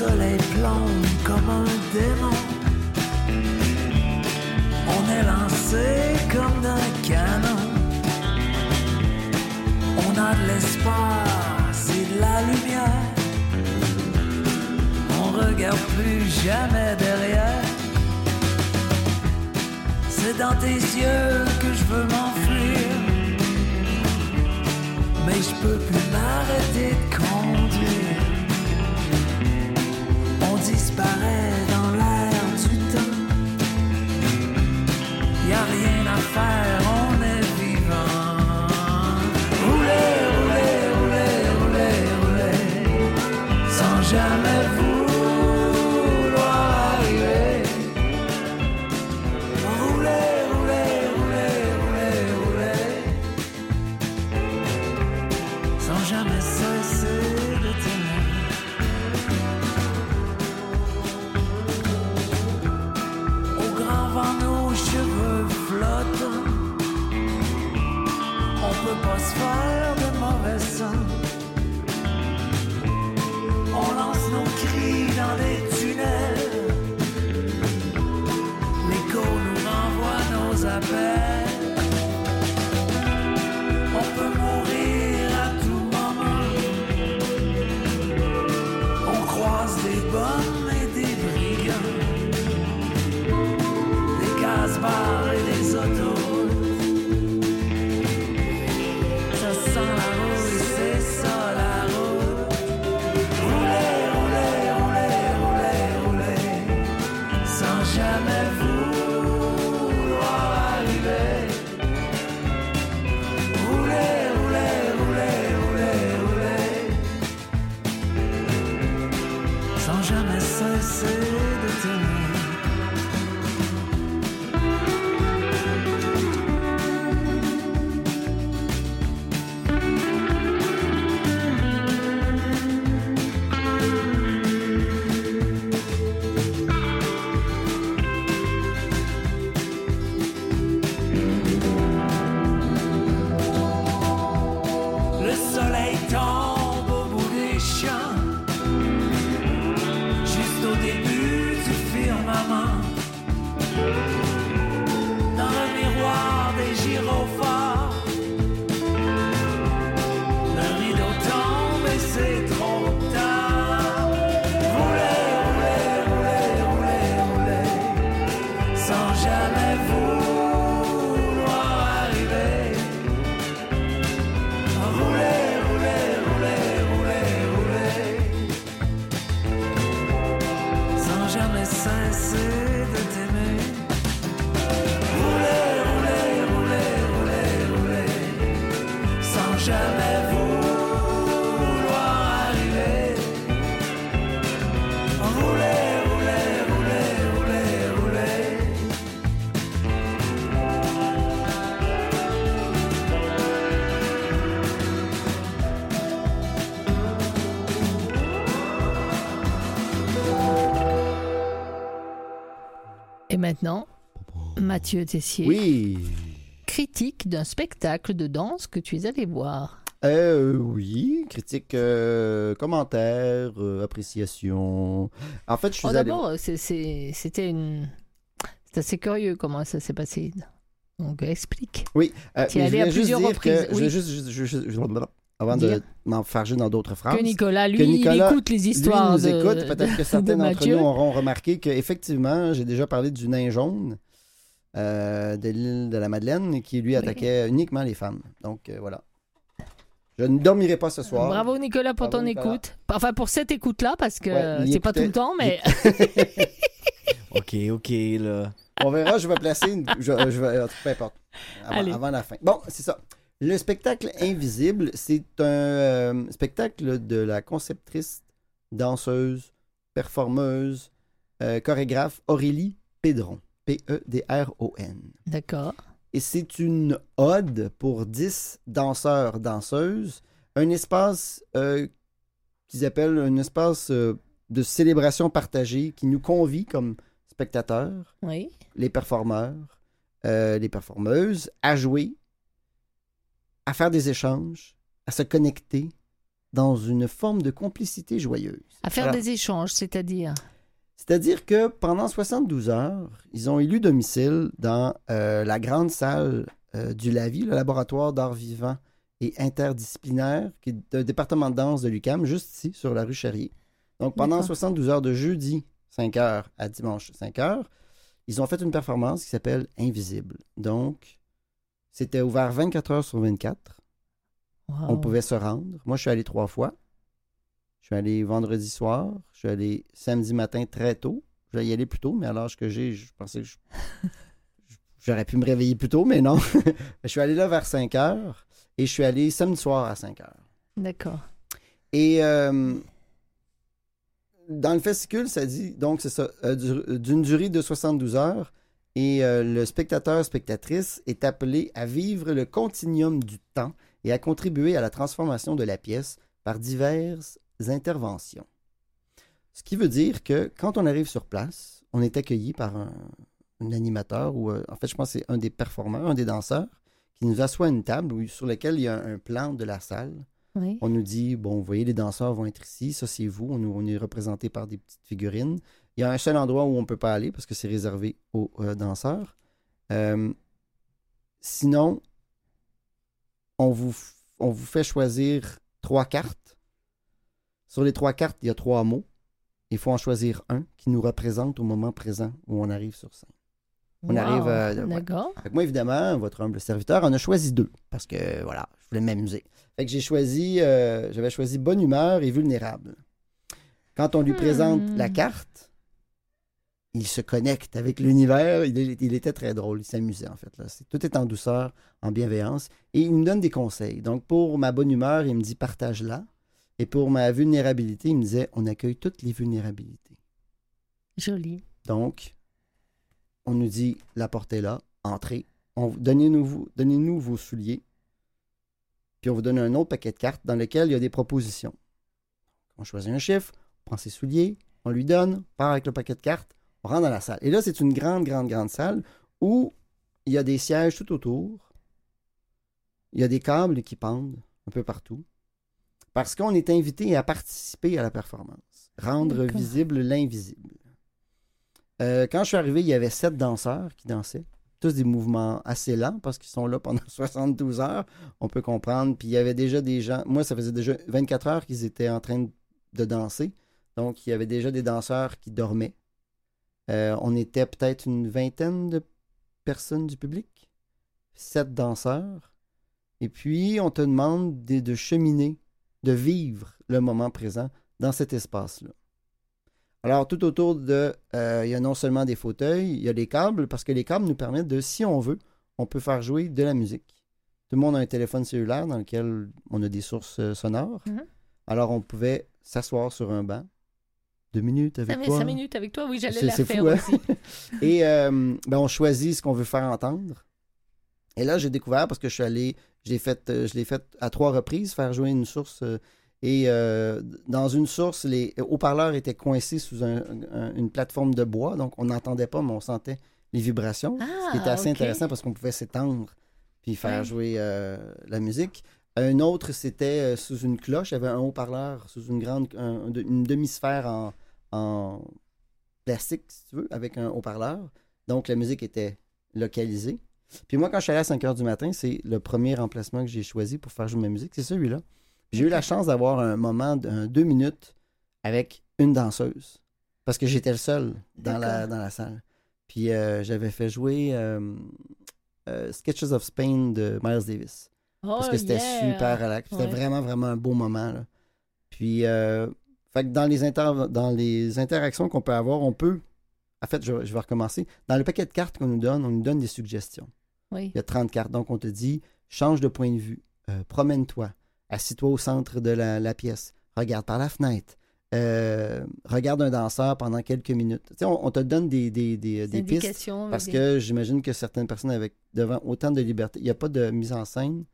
Soleil blanc comme un démon. On est lancé comme d'un canon. On a de l'espace et de la lumière. On regarde plus jamais derrière. C'est dans tes yeux que je veux m'enfuir. Mais je peux plus m'arrêter de conduire disparaît dans l'air du temps. Y a rien à faire, maintenant, Mathieu Tessier, Oui. critique d'un spectacle de danse que tu es allé voir. Euh, oui, critique, euh, commentaire, euh, appréciation. En fait, je suis Oh, allé... D'abord, c'était une... C'est assez curieux comment ça s'est passé. Donc, explique. Oui, euh, Tu es allé je à plusieurs reprises, que... Je oui. voulais juste, juste- avant de Dire. m'enfarger dans d'autres phrases. Que Nicolas, lui, Que Nicolas, il écoute les histoires Lui nous de, écoute. Peut-être que certains de d'entre nous auront remarqué qu'effectivement, j'ai déjà parlé du nain jaune euh, de l'île de la Madeleine qui lui attaquait uniquement les femmes. Donc euh, voilà. Je ne dormirai pas ce soir. Bravo Nicolas pour Bravo, ton Nicolas. écoute. Enfin pour cette écoute là parce que Ouais, c'est pas tout le temps mais Ok, ok, là. On verra, je vais placer une. Je, je vais, peu importe. Avant la fin. Bon, c'est ça. Le spectacle Invisible, c'est un euh, spectacle de la conceptrice, danseuse, performeuse, euh, chorégraphe Aurélie Pédron. P-E-D-R-O-N. d'accord. Et c'est une ode pour 10 danseurs, danseuses. Un espace euh, qu'ils appellent un espace euh, de célébration partagée qui nous convie comme spectateurs Oui. les performeurs, euh, les performeuses, à jouer, à faire des échanges, à se connecter dans une forme de complicité joyeuse. À faire Alors, des échanges, c'est-à-dire? C'est-à-dire que pendant 72 heures, ils ont élu domicile dans euh, la grande salle euh, du LAVI, le laboratoire d'art vivant et interdisciplinaire, qui est un département de danse de l'UCAM, juste ici, sur la rue Charrier. Donc pendant D'accord. 72 heures de jeudi 5 heures à dimanche 5 heures, ils ont fait une performance qui s'appelle Invisible. Donc, c'était ouvert 24 heures sur 24. On pouvait se rendre. Moi, je suis allé trois fois. Je suis allé vendredi soir. Je suis allé samedi matin très tôt. Je vais y aller plus tôt, mais à l'âge que j'ai, je pensais que je- j'aurais pu me réveiller plus tôt, mais non. je suis allé là vers 5 heures et je suis allé samedi soir à 5 heures. D'accord. Et euh, dans le fascicule, ça dit, donc c'est ça, euh, du- d'une durée de 72 heures. Et euh, le spectateur, spectatrice est appelé à vivre le continuum du temps et à contribuer à la transformation de la pièce par diverses interventions. Ce qui veut dire que quand on arrive sur place, on est accueilli par un, un animateur ou, euh, en fait, je pense que c'est un des performeurs, un des danseurs qui nous assoit à une table sur laquelle il y a un plan de la salle. On nous dit, bon, vous voyez, les danseurs vont être ici, ça c'est vous, on, on est représenté par des petites figurines. Il y a un seul endroit où on ne peut pas aller parce que c'est réservé aux euh, danseurs. Euh, sinon, on vous, on vous fait choisir trois cartes. Sur les trois cartes, il y a trois mots. Il faut en choisir un qui nous représente au moment présent où on arrive sur scène. On arrive. Euh, D'accord. Moi, évidemment, votre humble serviteur en a choisi deux parce que voilà, je voulais m'amuser. Fait que j'ai choisi, euh, j'avais choisi bonne humeur et vulnérable. Quand on lui présente la hmm. carte, il se connecte avec l'univers. Il, était très drôle, il s'amusait en fait. Là. tout est en douceur, en bienveillance. Et il me donne des conseils. Donc pour ma bonne humeur, il me dit partage-la. Et pour ma vulnérabilité, il me disait on accueille toutes les vulnérabilités. Joli. Donc, on nous dit la porte est là, entrez. Donnez-nous donnez vos souliers. Puis on vous donne un autre paquet de cartes dans lequel il y a des propositions. On choisit un chiffre, on prend ses souliers, on lui donne, on part avec le paquet de cartes, on rentre dans la salle. Et là, c'est une grande, grande, grande salle où il y a des sièges tout autour. Il y a des câbles qui pendent un peu partout. Parce qu'on est invité à participer à la performance, rendre visible l'invisible. Euh, quand je suis arrivé, il y avait sept danseurs qui dansaient. Tous des mouvements assez lents parce qu'ils sont là pendant 72 heures. On peut comprendre. Puis il y avait déjà des gens. Moi, ça faisait déjà 24 heures qu'ils étaient en train de danser. Donc, il y avait déjà des danseurs qui dormaient. Euh, on était peut-être une vingtaine de personnes du public. Sept danseurs. Et puis, on te demande de cheminer, de vivre le moment présent dans cet espace-là. Alors, tout autour de, euh, il y a non seulement des fauteuils, il y a des câbles, parce que les câbles nous permettent de, si on veut, on peut faire jouer de la musique. Tout le monde a un téléphone cellulaire dans lequel on a des sources euh, sonores. Mhm. Alors, on pouvait s'asseoir sur un banc. Deux minutes avec toi. Cinq minutes avec toi, oui, j'allais la faire hein? aussi. Et euh, ben, on choisit ce qu'on veut faire entendre. Et là, j'ai découvert, parce que je suis allé, fait, je l'ai fait à trois reprises, faire jouer une source et euh, dans une source, les haut-parleurs étaient coincés sous une plateforme de bois, donc on n'entendait pas, mais on sentait les vibrations. ce qui était ah, assez intéressant parce qu'on pouvait s'étendre puis faire jouer euh, la musique. Un autre, c'était euh, sous une cloche. Il y avait un haut-parleur sous une grande, une demi-sphère en, en, plastique, si tu veux, avec un haut-parleur. Donc la musique était localisée. Puis moi, quand je suis allé à 5 h du matin, c'est le premier remplacement que j'ai choisi pour faire jouer ma musique, c'est celui-là. J'ai eu la chance d'avoir un moment de deux minutes avec une danseuse. Parce que j'étais le seul dans la, dans la salle. Puis euh, j'avais fait jouer euh, euh, Sketches of Spain de Miles Davis. parce que oh, c'était super relax. C'était vraiment, vraiment un beau moment. Puis, fait que dans les, dans les interactions qu'on peut avoir, on peut. En fait, je, je, vais recommencer. Dans le paquet de cartes qu'on nous donne, on nous donne des suggestions. Il y a 30 cartes. Donc, on te dit change de point de vue, promène-toi, assis-toi au centre de la, pièce, regarde par la fenêtre, euh, regarde un danseur pendant quelques minutes. Tu sais, on, te donne des, des, des, des pistes parce que j'imagine que certaines personnes avec devant autant de liberté, il n'y a pas de mise en scène.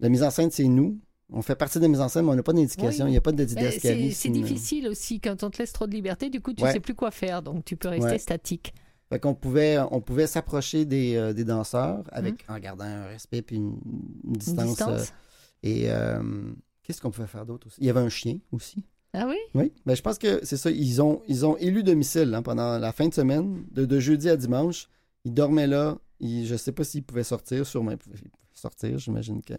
La mise en scène, c'est nous. On fait partie de la mise en scène, mais on n'a pas d'indication, il n'y a pas de ben, C'est difficile aussi quand on te laisse trop de liberté, du coup, tu ne sais plus quoi faire, donc tu peux rester statique. Fait qu'on pouvait, on pouvait s'approcher des, euh, des, danseurs avec, hum. en gardant un respect puis une, distance. Euh, et euh, qu'est-ce qu'on pouvait faire d'autre aussi? Il y avait un chien aussi. Ah oui? Oui. Ben, je pense que c'est ça. Ils ont, ils ont élu domicile hein, pendant la fin de semaine, de, jeudi à dimanche. Ils dormaient là. je ne sais pas s'ils pouvaient sortir. Sûrement, ils pouvaient sortir. J'imagine que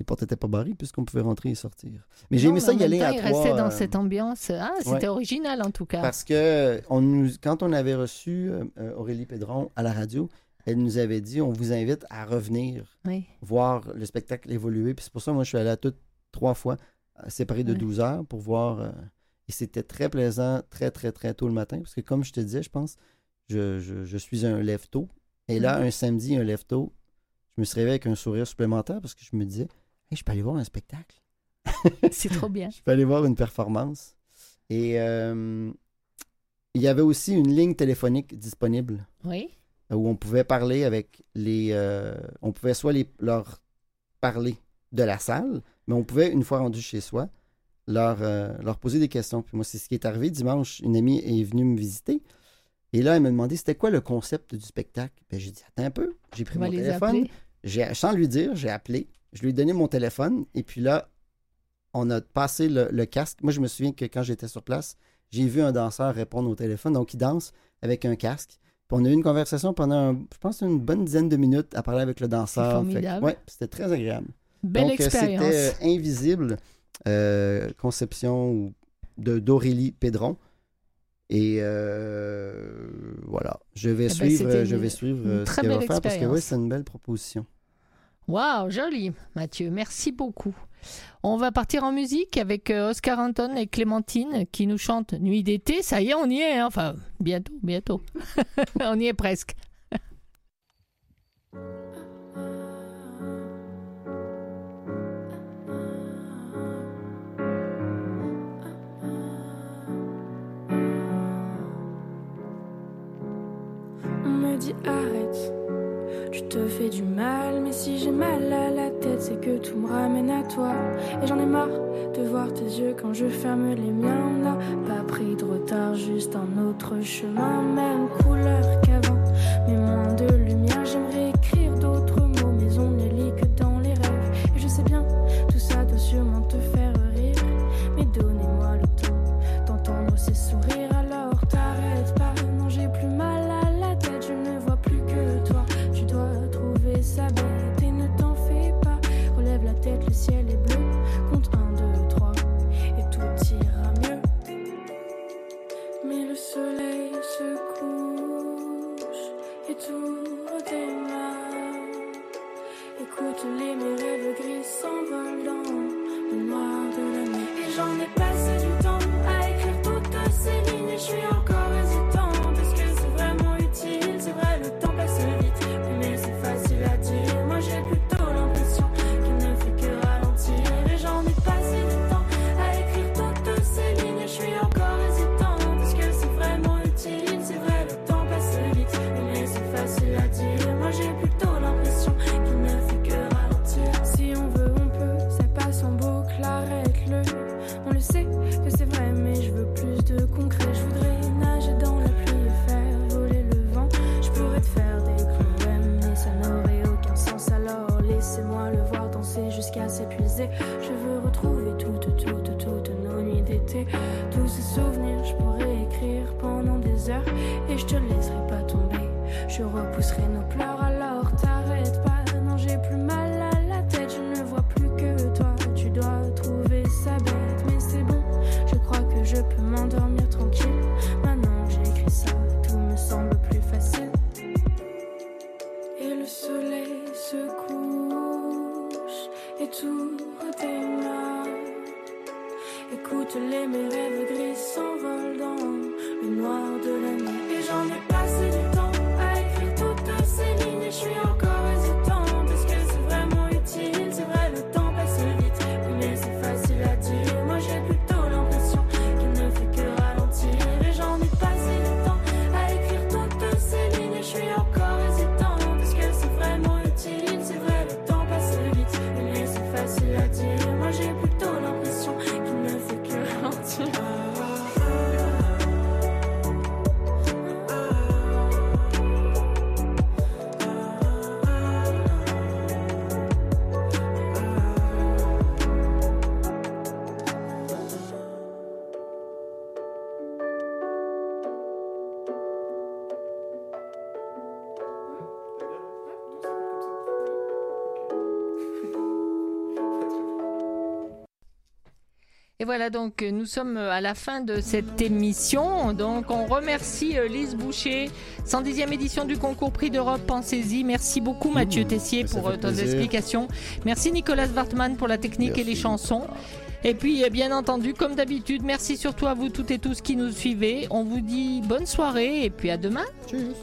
les portes n'étaient pas barrées puisqu'on pouvait rentrer et sortir. Mais j'ai aimé ça y aller à trois. Ils restaient dans euh, cette ambiance. Ah, c'était original en tout cas. Parce que on nous, quand on avait reçu euh, Aurélie Pédron à la radio, elle nous avait dit on vous invite à revenir voir le spectacle évoluer. Puis c'est pour ça que moi, je suis allé à toutes trois fois, euh, séparé de 12 heures pour voir. Euh, et c'était très plaisant, très, très, très tôt le matin. Parce que comme je te disais, je pense, je, suis un lève-tôt. Et là, un samedi, un lève-tôt, je me suis réveillé avec un sourire supplémentaire parce que je me disais je peux aller voir un spectacle. c'est trop bien. je peux aller voir une performance. Et euh, il y avait aussi une ligne téléphonique disponible. Oui où on pouvait parler avec les. Euh, on pouvait soit les, leur parler de la salle, mais on pouvait, une fois rendu chez soi, leur, euh, leur poser des questions. Puis moi, c'est ce qui est arrivé dimanche. Une amie est venue me visiter. Et là, elle m'a demandé c'était quoi le concept du spectacle? Ben, j'ai dit attends un peu. J'ai pris mon téléphone. j'ai, sans lui dire, j'ai appelé, je lui ai donné mon téléphone, et puis là, on a passé le, casque. Moi, je me souviens que quand j'étais sur place, j'ai vu un danseur répondre au téléphone, donc il danse avec un casque. Puis on a eu une conversation pendant, je pense, une bonne dizaine de minutes à parler avec le danseur. ouais, c'était très agréable. Belle donc, expérience. C'était Invisible, conception de d'Aurélie Pédron. Et euh, voilà, je vais eh ben, suivre, je vais suivre euh, ce qu'elle va faire parce que oui, c'est une belle proposition. Waouh, joli, Mathieu. Merci beaucoup. On va partir en musique avec euh, Oscar Anton et Clémentine qui nous chantent Nuit d'été. Ça y est, on y est. Hein. Enfin, bientôt, bientôt. on y est presque. dit arrête. Tu te fais du mal, mais si j'ai mal à la tête, c'est que tout me ramène à toi. Et j'en ai marre de voir tes yeux quand je ferme les miens. Pas pris de retard, juste un autre chemin, même couleur qu'avant, Et voilà donc nous sommes à la fin de cette émission. Donc on remercie euh, Lise Boucher, 110e édition du concours Prix d'Europe Pensez-y. Merci beaucoup Mathieu Tessier pour euh, tes plaisir. explications. Merci Nicolas Wartman pour la technique et les chansons. Et puis euh, bien entendu, comme d'habitude, merci surtout à vous toutes et tous qui nous suivez. On vous dit bonne soirée et puis à demain. Tchuss.